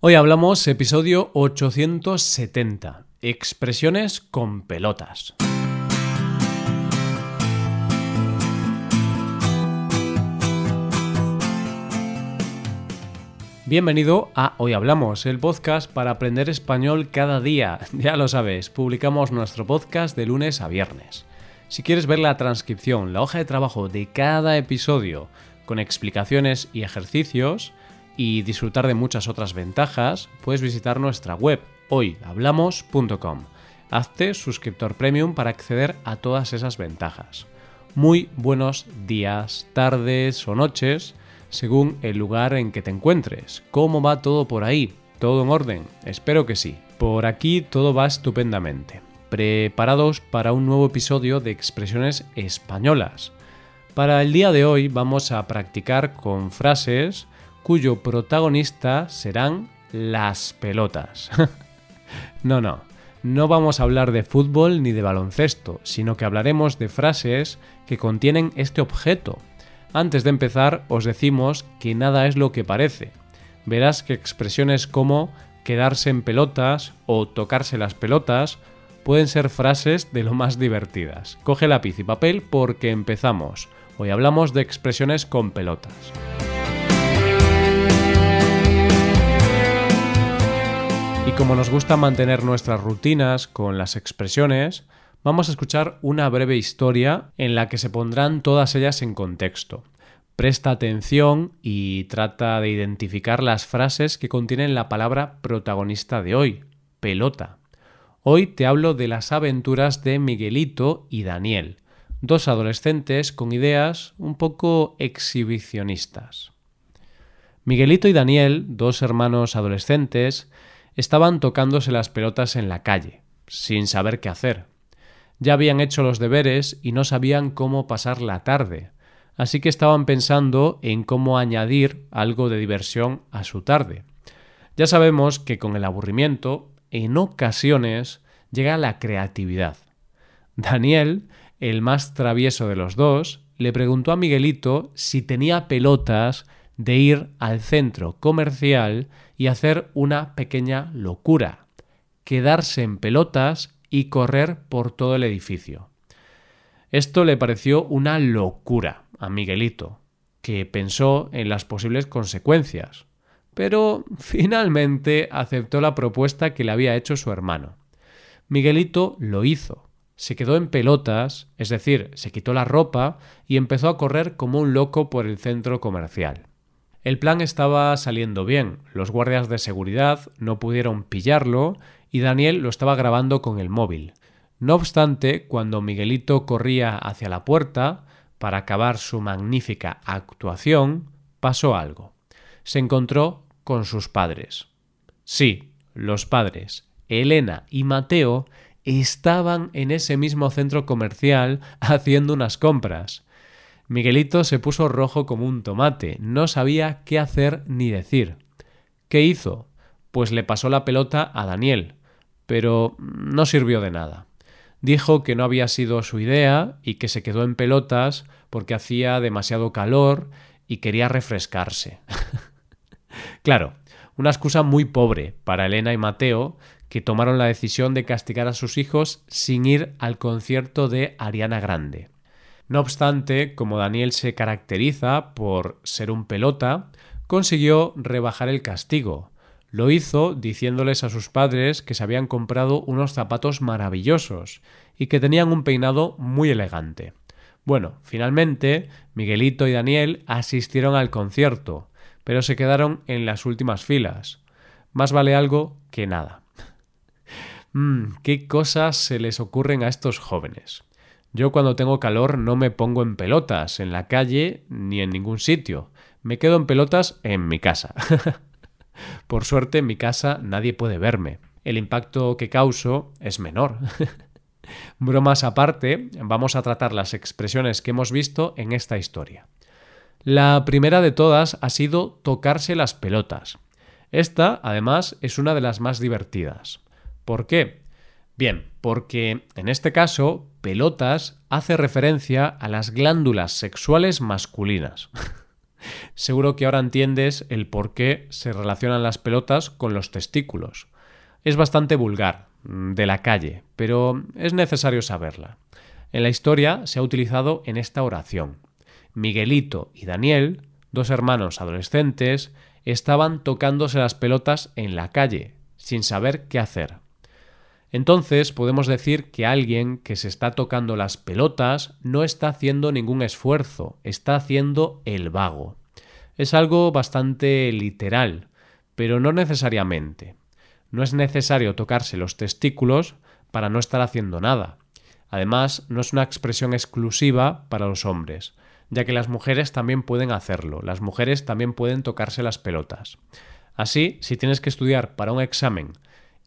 Hoy hablamos episodio 870, expresiones con pelotas. Bienvenido a Hoy Hablamos, el podcast para aprender español cada día. Ya lo sabes, publicamos nuestro podcast de lunes a viernes. Si quieres ver la transcripción, la hoja de trabajo de cada episodio, con explicaciones y ejercicios, y disfrutar de muchas otras ventajas, puedes visitar nuestra web hoyhablamos.com. Hazte suscriptor premium para acceder a todas esas ventajas. Muy buenos días, tardes o noches según el lugar en que te encuentres. ¿Cómo va todo por ahí? ¿Todo en orden? Espero que sí. Por aquí todo va estupendamente. Preparados para un nuevo episodio de expresiones españolas. Para el día de hoy vamos a practicar con frases cuyo protagonista serán las pelotas. no, no, no vamos a hablar de fútbol ni de baloncesto, sino que hablaremos de frases que contienen este objeto, antes de empezar, os decimos que nada es lo que parece. Verás que expresiones como quedarse en pelotas o tocarse las pelotas pueden ser frases de lo más divertidas. Coge lápiz y papel porque empezamos. Hoy hablamos de expresiones con pelotas. Y como nos gusta mantener nuestras rutinas con las expresiones, vamos a escuchar una breve historia en la que se pondrán todas ellas en contexto. Presta atención y trata de identificar las frases que contienen la palabra protagonista de hoy, pelota. Hoy te hablo de las aventuras de Miguelito y Daniel, dos adolescentes con ideas un poco exhibicionistas. Miguelito y Daniel, dos hermanos adolescentes, estaban tocándose las pelotas en la calle, sin saber qué hacer. Ya habían hecho los deberes y no sabían cómo pasar la tarde, así que estaban pensando en cómo añadir algo de diversión a su tarde. Ya sabemos que con el aburrimiento, en ocasiones, llega la creatividad. Daniel, el más travieso de los dos, le preguntó a Miguelito si tenía pelotas de ir al centro comercial y hacer una pequeña locura, quedarse en pelotas y correr por todo el edificio. Esto le pareció una locura a Miguelito, que pensó en las posibles consecuencias, pero finalmente aceptó la propuesta que le había hecho su hermano. Miguelito lo hizo. Se quedó en pelotas, es decir, se quitó la ropa y empezó a correr como un loco por el centro comercial. El plan estaba saliendo bien, los guardias de seguridad no pudieron pillarlo y Daniel lo estaba grabando con el móvil. No obstante, cuando Miguelito corría hacia la puerta para acabar su magnífica actuación, pasó algo. Se encontró con sus padres. Sí, los padres, Elena y Mateo, estaban en ese mismo centro comercial haciendo unas compras. Miguelito se puso rojo como un tomate, no sabía qué hacer ni decir. ¿Qué hizo? Pues le pasó la pelota a Daniel, pero no sirvió de nada. Dijo que no había sido su idea y que se quedó en pelotas porque hacía demasiado calor y quería refrescarse. claro, una excusa muy pobre para Elena y Mateo, que tomaron la decisión de castigar a sus hijos sin ir al concierto de Ariana Grande. No obstante, como Daniel se caracteriza por ser un pelota, consiguió rebajar el castigo, lo hizo diciéndoles a sus padres que se habían comprado unos zapatos maravillosos y que tenían un peinado muy elegante. Bueno, finalmente Miguelito y Daniel asistieron al concierto, pero se quedaron en las últimas filas. Más vale algo que nada. Mmm, qué cosas se les ocurren a estos jóvenes. Yo cuando tengo calor no me pongo en pelotas en la calle ni en ningún sitio. Me quedo en pelotas en mi casa. Por suerte en mi casa nadie puede verme. El impacto que causo es menor. Bromas aparte, vamos a tratar las expresiones que hemos visto en esta historia. La primera de todas ha sido tocarse las pelotas. Esta, además, es una de las más divertidas. ¿Por qué? Bien, porque en este caso, pelotas hace referencia a las glándulas sexuales masculinas. Seguro que ahora entiendes el por qué se relacionan las pelotas con los testículos. Es bastante vulgar, mm, de la calle, pero es necesario saberla. En la historia se ha utilizado en esta oración. Miguelito y Daniel, dos hermanos adolescentes, estaban tocándose las pelotas en la calle, sin saber qué hacer. Entonces podemos decir que alguien que se está tocando las pelotas no está haciendo ningún esfuerzo, está haciendo el vago. Es algo bastante literal, pero no necesariamente. No es necesario tocarse los testículos para no estar haciendo nada. Además, no es una expresión exclusiva para los hombres, ya que las mujeres también pueden hacerlo, las mujeres también pueden tocarse las pelotas. Así, si tienes que estudiar para un examen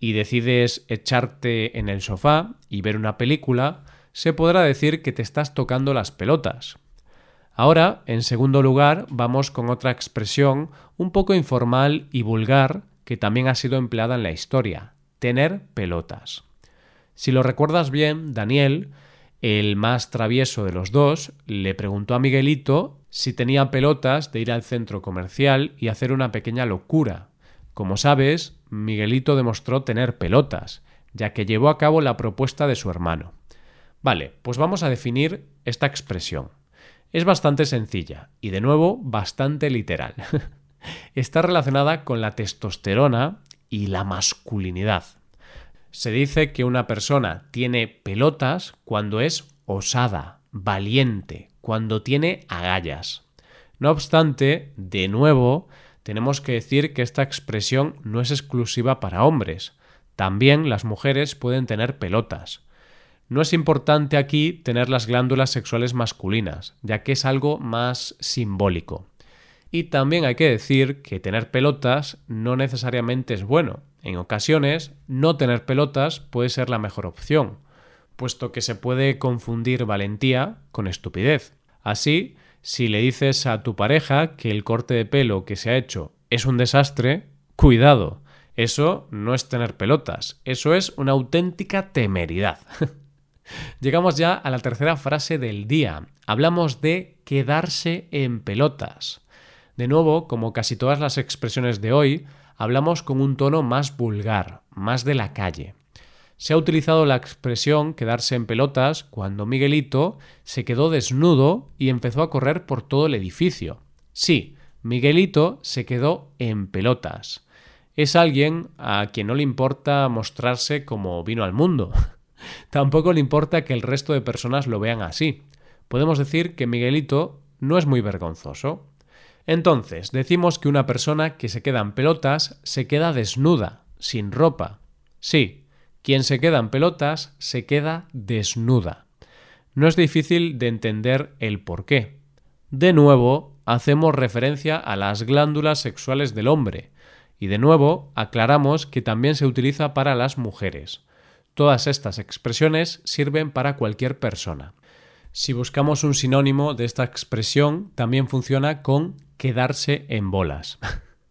y decides echarte en el sofá y ver una película, se podrá decir que te estás tocando las pelotas. Ahora, en segundo lugar, vamos con otra expresión un poco informal y vulgar que también ha sido empleada en la historia, tener pelotas. Si lo recuerdas bien, Daniel, el más travieso de los dos, le preguntó a Miguelito si tenía pelotas de ir al centro comercial y hacer una pequeña locura. Como sabes, Miguelito demostró tener pelotas, ya que llevó a cabo la propuesta de su hermano. Vale, pues vamos a definir esta expresión. Es bastante sencilla y de nuevo bastante literal. Está relacionada con la testosterona y la masculinidad. Se dice que una persona tiene pelotas cuando es osada, valiente, cuando tiene agallas. No obstante, de nuevo, tenemos que decir que esta expresión no es exclusiva para hombres. También las mujeres pueden tener pelotas. No es importante aquí tener las glándulas sexuales masculinas, ya que es algo más simbólico. Y también hay que decir que tener pelotas no necesariamente es bueno. En ocasiones, no tener pelotas puede ser la mejor opción, puesto que se puede confundir valentía con estupidez. Así, si le dices a tu pareja que el corte de pelo que se ha hecho es un desastre, cuidado, eso no es tener pelotas, eso es una auténtica temeridad. Llegamos ya a la tercera frase del día. Hablamos de quedarse en pelotas. De nuevo, como casi todas las expresiones de hoy, hablamos con un tono más vulgar, más de la calle. Se ha utilizado la expresión quedarse en pelotas cuando Miguelito se quedó desnudo y empezó a correr por todo el edificio. Sí, Miguelito se quedó en pelotas. Es alguien a quien no le importa mostrarse como vino al mundo. Tampoco le importa que el resto de personas lo vean así. Podemos decir que Miguelito no es muy vergonzoso. Entonces, decimos que una persona que se queda en pelotas se queda desnuda, sin ropa. Sí, quien se queda en pelotas se queda desnuda. No es difícil de entender el por qué. De nuevo, hacemos referencia a las glándulas sexuales del hombre, y de nuevo aclaramos que también se utiliza para las mujeres. Todas estas expresiones sirven para cualquier persona. Si buscamos un sinónimo de esta expresión, también funciona con quedarse en bolas.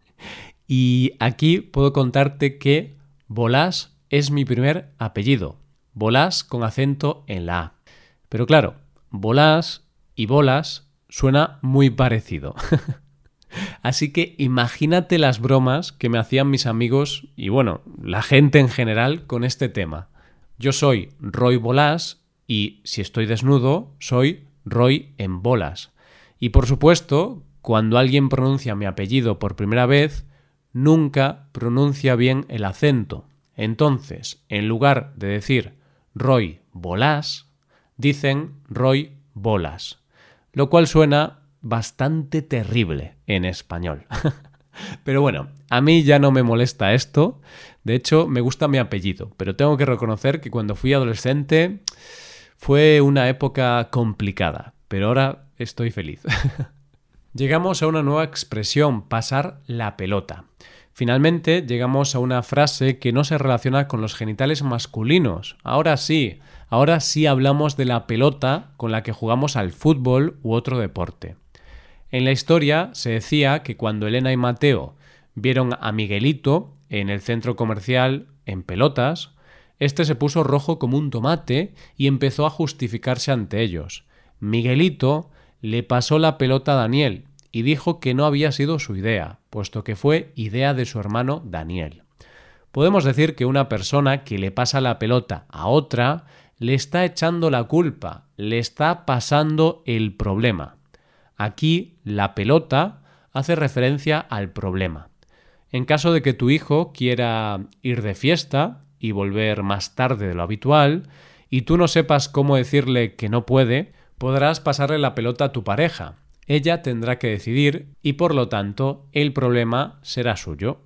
y aquí puedo contarte que Bolas es mi primer apellido. Bolas con acento en la A. Pero claro, Bolas y bolas suena muy parecido. Así que imagínate las bromas que me hacían mis amigos y bueno, la gente en general con este tema. Yo soy Roy Bolas y si estoy desnudo, soy Roy en bolas. Y por supuesto, cuando alguien pronuncia mi apellido por primera vez, nunca pronuncia bien el acento. Entonces, en lugar de decir Roy Bolas, dicen Roy Bolas, lo cual suena bastante terrible en español. Pero bueno, a mí ya no me molesta esto. De hecho, me gusta mi apellido, pero tengo que reconocer que cuando fui adolescente fue una época complicada, pero ahora estoy feliz. Llegamos a una nueva expresión, pasar la pelota. Finalmente llegamos a una frase que no se relaciona con los genitales masculinos. Ahora sí, ahora sí hablamos de la pelota con la que jugamos al fútbol u otro deporte. En la historia se decía que cuando Elena y Mateo vieron a Miguelito en el centro comercial en pelotas, este se puso rojo como un tomate y empezó a justificarse ante ellos. Miguelito le pasó la pelota a Daniel y dijo que no había sido su idea, puesto que fue idea de su hermano Daniel. Podemos decir que una persona que le pasa la pelota a otra le está echando la culpa, le está pasando el problema. Aquí la pelota hace referencia al problema. En caso de que tu hijo quiera ir de fiesta y volver más tarde de lo habitual, y tú no sepas cómo decirle que no puede, podrás pasarle la pelota a tu pareja. Ella tendrá que decidir y por lo tanto el problema será suyo.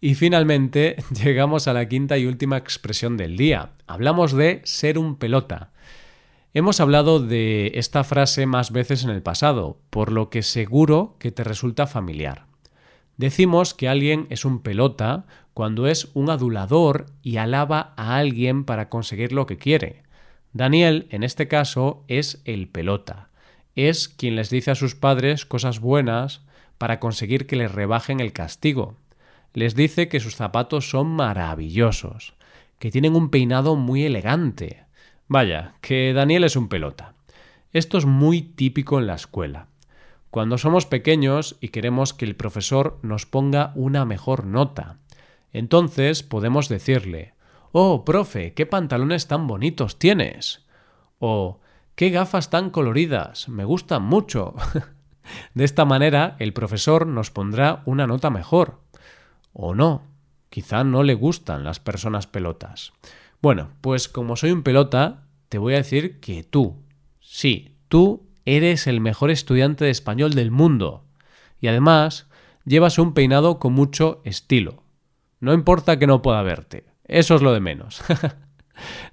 Y finalmente llegamos a la quinta y última expresión del día. Hablamos de ser un pelota. Hemos hablado de esta frase más veces en el pasado, por lo que seguro que te resulta familiar. Decimos que alguien es un pelota cuando es un adulador y alaba a alguien para conseguir lo que quiere. Daniel, en este caso, es el pelota. Es quien les dice a sus padres cosas buenas para conseguir que les rebajen el castigo les dice que sus zapatos son maravillosos, que tienen un peinado muy elegante. Vaya, que Daniel es un pelota. Esto es muy típico en la escuela. Cuando somos pequeños y queremos que el profesor nos ponga una mejor nota, entonces podemos decirle Oh, profe, qué pantalones tan bonitos tienes. O qué gafas tan coloridas, me gustan mucho. de esta manera el profesor nos pondrá una nota mejor. O no, quizá no le gustan las personas pelotas. Bueno, pues como soy un pelota, te voy a decir que tú, sí, tú eres el mejor estudiante de español del mundo. Y además, llevas un peinado con mucho estilo. No importa que no pueda verte, eso es lo de menos.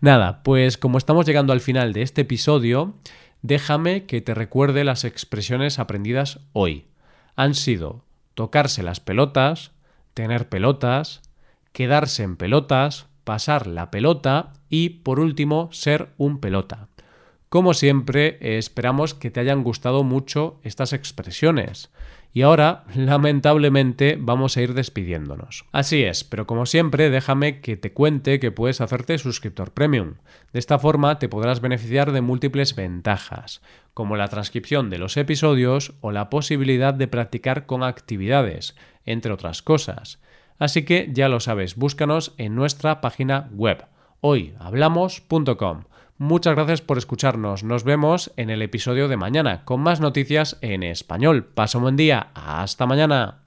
Nada, pues como estamos llegando al final de este episodio, déjame que te recuerde las expresiones aprendidas hoy. Han sido tocarse las pelotas, tener pelotas, quedarse en pelotas, pasar la pelota y, por último, ser un pelota. Como siempre, esperamos que te hayan gustado mucho estas expresiones. Y ahora, lamentablemente, vamos a ir despidiéndonos. Así es, pero como siempre, déjame que te cuente que puedes hacerte suscriptor premium. De esta forma te podrás beneficiar de múltiples ventajas, como la transcripción de los episodios o la posibilidad de practicar con actividades, entre otras cosas. Así que ya lo sabes, búscanos en nuestra página web hoyhablamos.com. Muchas gracias por escucharnos. Nos vemos en el episodio de mañana con más noticias en español. Pasa un buen día. Hasta mañana.